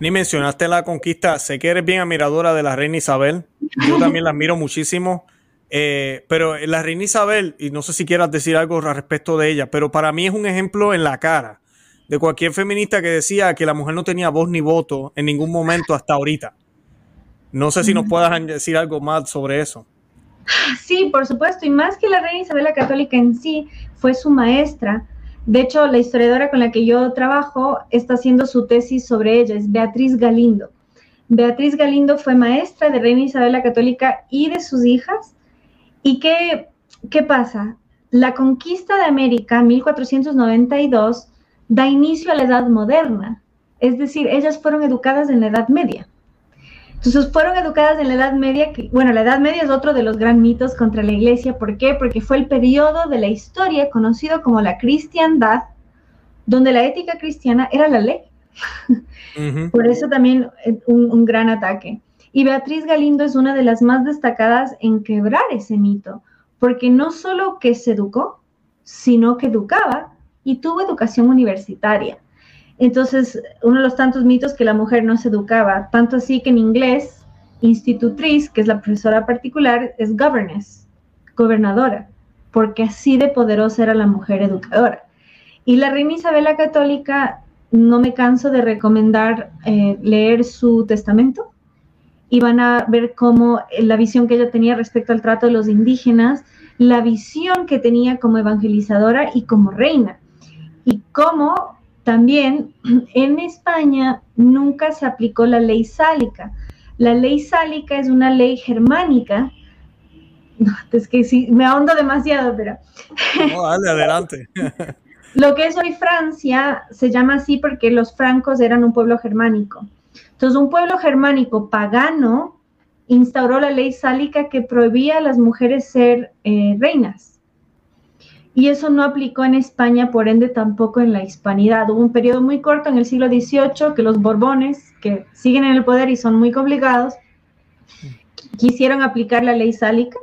Ni mencionaste la conquista. Sé que eres bien admiradora de la reina Isabel. Yo también la admiro muchísimo. Eh, pero la reina Isabel, y no sé si quieras decir algo respecto de ella, pero para mí es un ejemplo en la cara de cualquier feminista que decía que la mujer no tenía voz ni voto en ningún momento hasta ahorita. No sé si nos puedas decir algo más sobre eso. Sí, por supuesto, y más que la reina Isabel la Católica en sí, fue su maestra de hecho, la historiadora con la que yo trabajo está haciendo su tesis sobre ella, es Beatriz Galindo. Beatriz Galindo fue maestra de Reina Isabel la Católica y de sus hijas. ¿Y qué, qué pasa? La conquista de América, 1492, da inicio a la Edad Moderna. Es decir, ellas fueron educadas en la Edad Media. Entonces fueron educadas en la Edad Media, que, bueno, la Edad Media es otro de los gran mitos contra la Iglesia. ¿Por qué? Porque fue el periodo de la historia conocido como la cristiandad, donde la ética cristiana era la ley. Por eso también eh, un, un gran ataque. Y Beatriz Galindo es una de las más destacadas en quebrar ese mito, porque no solo que se educó, sino que educaba y tuvo educación universitaria. Entonces, uno de los tantos mitos que la mujer no se educaba, tanto así que en inglés, institutriz, que es la profesora particular, es governess, gobernadora, porque así de poderosa era la mujer educadora. Y la reina Isabel la Católica, no me canso de recomendar eh, leer su testamento y van a ver cómo la visión que ella tenía respecto al trato de los indígenas, la visión que tenía como evangelizadora y como reina, y cómo también en España nunca se aplicó la ley sálica. La ley sálica es una ley germánica. es que sí, me ahondo demasiado, pero... No, dale, adelante. Lo que es hoy Francia se llama así porque los francos eran un pueblo germánico. Entonces, un pueblo germánico pagano instauró la ley sálica que prohibía a las mujeres ser eh, reinas y eso no aplicó en España, por ende tampoco en la hispanidad. Hubo un periodo muy corto en el siglo XVIII que los Borbones, que siguen en el poder y son muy complicados, quisieron aplicar la ley sálica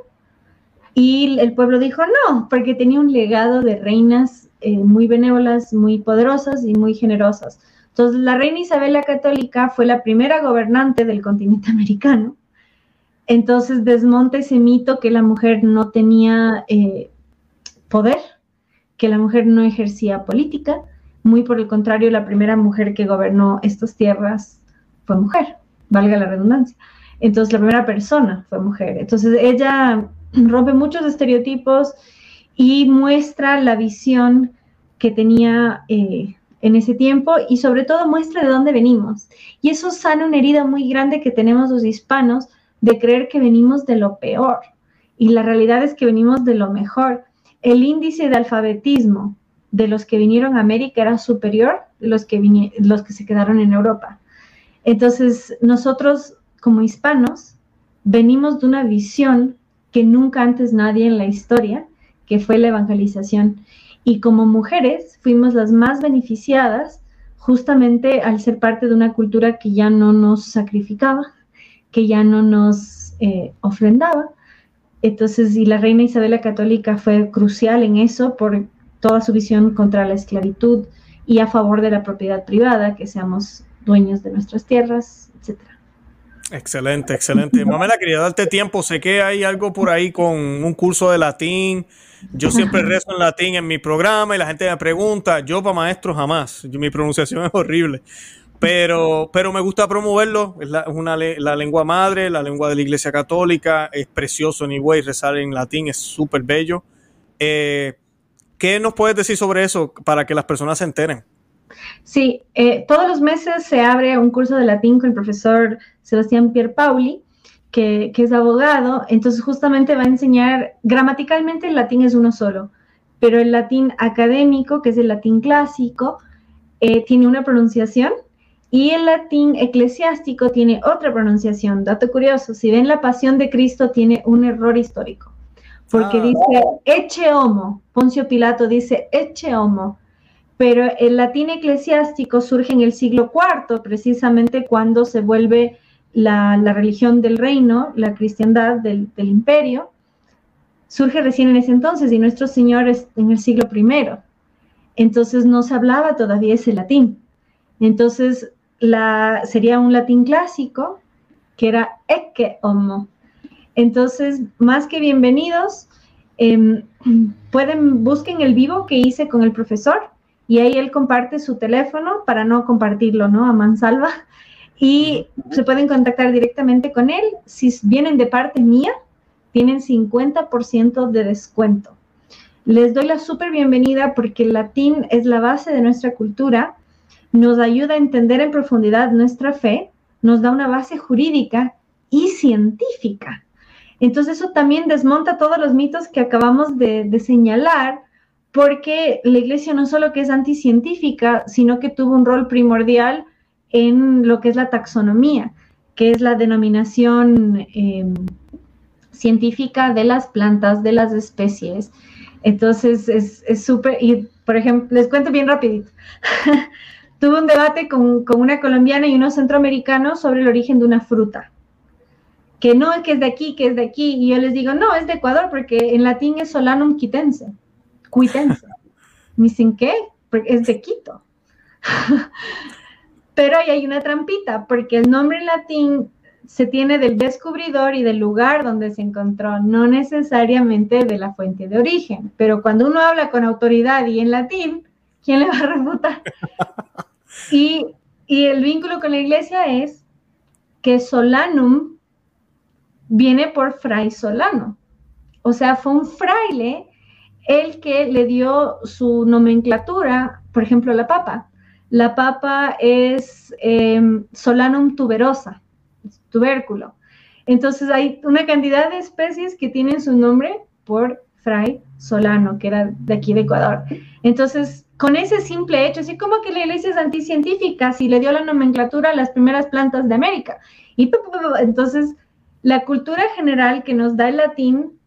y el pueblo dijo no, porque tenía un legado de reinas eh, muy benévolas, muy poderosas y muy generosas. Entonces, la reina Isabel la Católica fue la primera gobernante del continente americano. Entonces, desmonta ese mito que la mujer no tenía eh, poder, que la mujer no ejercía política, muy por el contrario, la primera mujer que gobernó estas tierras fue mujer, valga la redundancia. Entonces, la primera persona fue mujer. Entonces, ella rompe muchos estereotipos y muestra la visión que tenía eh, en ese tiempo y sobre todo muestra de dónde venimos. Y eso sana una herida muy grande que tenemos los hispanos de creer que venimos de lo peor. Y la realidad es que venimos de lo mejor el índice de alfabetismo de los que vinieron a América era superior de los que, los que se quedaron en Europa. Entonces, nosotros como hispanos venimos de una visión que nunca antes nadie en la historia, que fue la evangelización. Y como mujeres fuimos las más beneficiadas justamente al ser parte de una cultura que ya no nos sacrificaba, que ya no nos eh, ofrendaba. Entonces, y la reina Isabel la Católica fue crucial en eso por toda su visión contra la esclavitud y a favor de la propiedad privada, que seamos dueños de nuestras tierras, etcétera. Excelente, excelente. Mamela, quería darte tiempo. Sé que hay algo por ahí con un curso de latín. Yo siempre rezo en latín en mi programa y la gente me pregunta. Yo para maestro jamás. mi pronunciación es horrible. Pero, pero me gusta promoverlo. Es la, una, la lengua madre, la lengua de la Iglesia Católica. Es precioso, anyway. Rezar en latín es súper bello. Eh, ¿Qué nos puedes decir sobre eso para que las personas se enteren? Sí, eh, todos los meses se abre un curso de latín con el profesor Sebastián Pierpauli, que, que es abogado, entonces justamente va a enseñar, gramaticalmente el latín es uno solo, pero el latín académico, que es el latín clásico, eh, tiene una pronunciación y el latín eclesiástico tiene otra pronunciación. Dato curioso, si ven la pasión de Cristo tiene un error histórico, porque ah. dice eche homo, Poncio Pilato dice eche homo, pero el latín eclesiástico surge en el siglo IV, precisamente cuando se vuelve la, religión del reino, la cristiandad del, imperio, surge recién en ese entonces y nuestro Señor es en el siglo I. Entonces no se hablaba todavía ese latín. Entonces la, sería un latín clásico que era ecce homo. Entonces, más que bienvenidos, em, pueden, busquen el vivo que hice con el profesor y ahí él comparte su teléfono para no compartirlo, ¿no? A mansalva. Y se pueden contactar directamente con él. Si vienen de parte mía, tienen 50% de descuento. Les doy la súper bienvenida porque el latín es la base de nuestra cultura, nos ayuda a entender en profundidad nuestra fe, nos da una base jurídica y científica. Entonces eso también desmonta todos los mitos que acabamos de, señalar porque la iglesia no solo que es anticientífica, sino que tuvo un rol primordial en lo que es la taxonomía, que es la denominación em, científica de las plantas, de las especies. Entonces es súper, y por ejemplo, les cuento bien rapidito. Tuve un debate con, con, una colombiana y unos centroamericanos sobre el origen de una fruta. Que no que es de aquí, que es de aquí. Y yo les digo, no, es de Ecuador, porque en latín es Solanum quitense cuídense. Me dicen, ¿qué? Porque es de Quito. Pero ahí hay una trampita, porque el nombre en latín se tiene del descubridor y del lugar donde se encontró, no necesariamente de la fuente de origen. Pero cuando uno habla con autoridad y en latín, ¿quién le va a refutar? Y, el vínculo con la iglesia es que Solanum viene por fray Solano. O sea, fue un fraile el que le dio su nomenclatura, por ejemplo, la papa. La papa es em, Solanum tuberosa, tubérculo. Entonces hay una cantidad de especies que tienen su nombre por Fray Solano, que era de aquí de Ecuador. Entonces, con ese simple hecho, así como que la iglesia es anticientífica, si le dio la nomenclatura a las primeras plantas de América. Y entonces, la cultura general que nos da el latín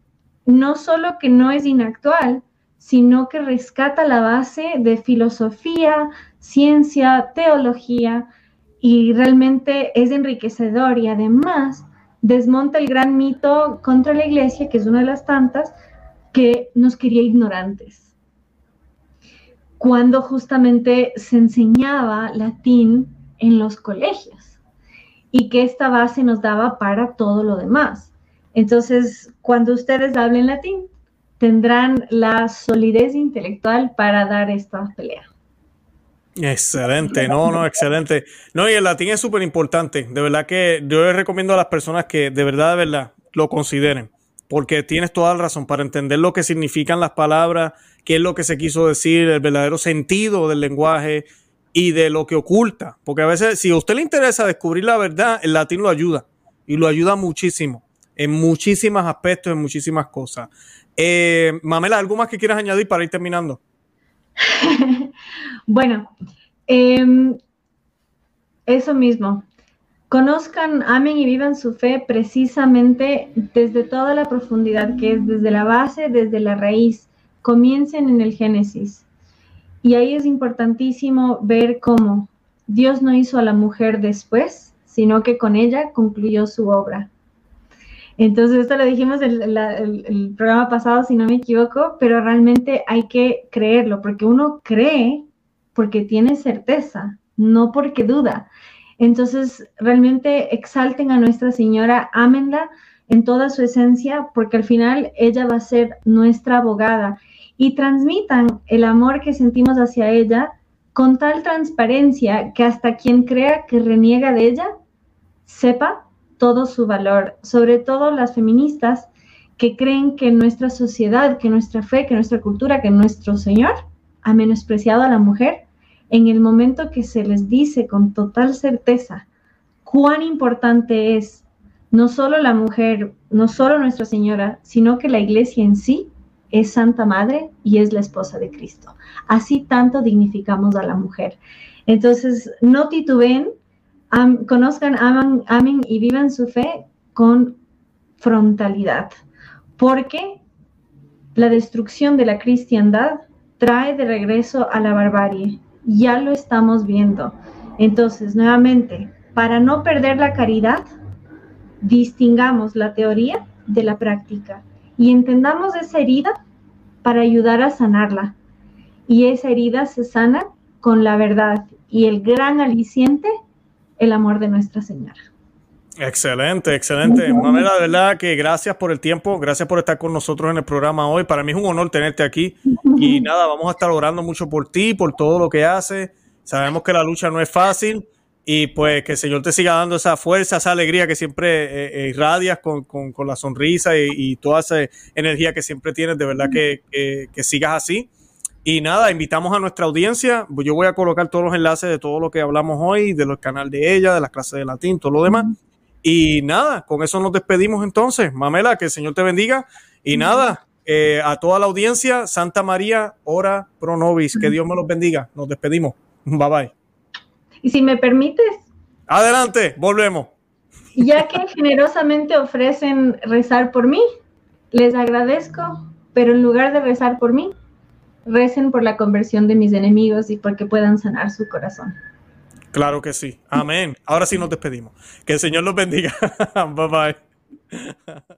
no solo que no es inactual, sino que rescata la base de filosofía, ciencia, teología y realmente es enriquecedor y además desmonta el gran mito contra la iglesia, que es una de las tantas, que nos quería ignorantes. Cuando justamente se enseñaba latín en los colegios y que esta base nos daba para todo lo demás. Entonces, cuando ustedes hablen latín, tendrán la solidez intelectual para dar esta pelea. Excelente, no, no, excelente. No, y el latín es súper importante. De verdad que yo les recomiendo a las personas que de verdad, de verdad, lo consideren. Porque tienes toda la razón para entender lo que significan las palabras, qué es lo que se quiso decir, el verdadero sentido del lenguaje y de lo que oculta. Porque a veces, si a usted le interesa descubrir la verdad, el latín lo ayuda. Y lo ayuda muchísimo en muchísimos aspectos, en muchísimas cosas. Eh, Mamela, ¿algo más que quieras añadir para ir terminando? bueno, em, eso mismo. Conozcan, amen y vivan su fe precisamente desde toda la profundidad que es, desde la base, desde la raíz. Comiencen en el Génesis. Y ahí es importantísimo ver cómo Dios no hizo a la mujer después, sino que con ella concluyó su obra. Entonces, esto lo dijimos el, el, programa pasado, si no me equivoco, pero realmente hay que creerlo, porque uno cree porque tiene certeza, no porque duda. Entonces, realmente exalten a Nuestra Señora, ámenla en toda su esencia, porque al final ella va a ser nuestra abogada. Y transmitan el amor que sentimos hacia ella con tal transparencia que hasta quien crea que reniega de ella sepa todo su valor, sobre todo las feministas que creen que nuestra sociedad, que nuestra fe, que nuestra cultura, que nuestro Señor ha menospreciado a la mujer, en el momento que se les dice con total certeza cuán importante es no solo la mujer, no solo Nuestra Señora, sino que la iglesia en sí es Santa Madre y es la esposa de Cristo. Así tanto dignificamos a la mujer. Entonces, no tituben, conozcan, aman, amen y vivan su fe con frontalidad, porque la destrucción de la cristiandad trae de regreso a la barbarie. Ya lo estamos viendo. Entonces, nuevamente, para no perder la caridad, distingamos la teoría de la práctica y entendamos esa herida para ayudar a sanarla. Y esa herida se sana con la verdad y el gran aliciente, el amor de Nuestra Señora. Excelente, excelente. Mamela, de verdad que gracias por el tiempo, gracias por estar con nosotros en el programa hoy. Para mí es un honor tenerte aquí. Y nada, vamos a estar orando mucho por ti, por todo lo que haces. Sabemos que la lucha no es fácil, y pues que el Señor te siga dando esa fuerza, esa alegría que siempre eh, eh, irradias con, la sonrisa y, toda esa energía que siempre tienes, de verdad que, sigas así. Y nada, invitamos a nuestra audiencia. Yo voy a colocar todos los enlaces de todo lo que hablamos hoy, de los canal de ella, de las clases de latín, todo lo demás. Y nada, con eso nos despedimos entonces. Mamela, que el Señor te bendiga. Y nada, eh, a toda la audiencia, Santa María, ora pro nobis. Que Dios me los bendiga. Nos despedimos. Bye bye. Y si me permites. Adelante, volvemos. Ya que generosamente ofrecen rezar por mí, les agradezco, pero en lugar de rezar por mí, recen por la conversión de mis enemigos y porque puedan sanar su corazón. Claro que sí. Amén. Ahora sí nos despedimos. Que el Señor los bendiga. bye bye.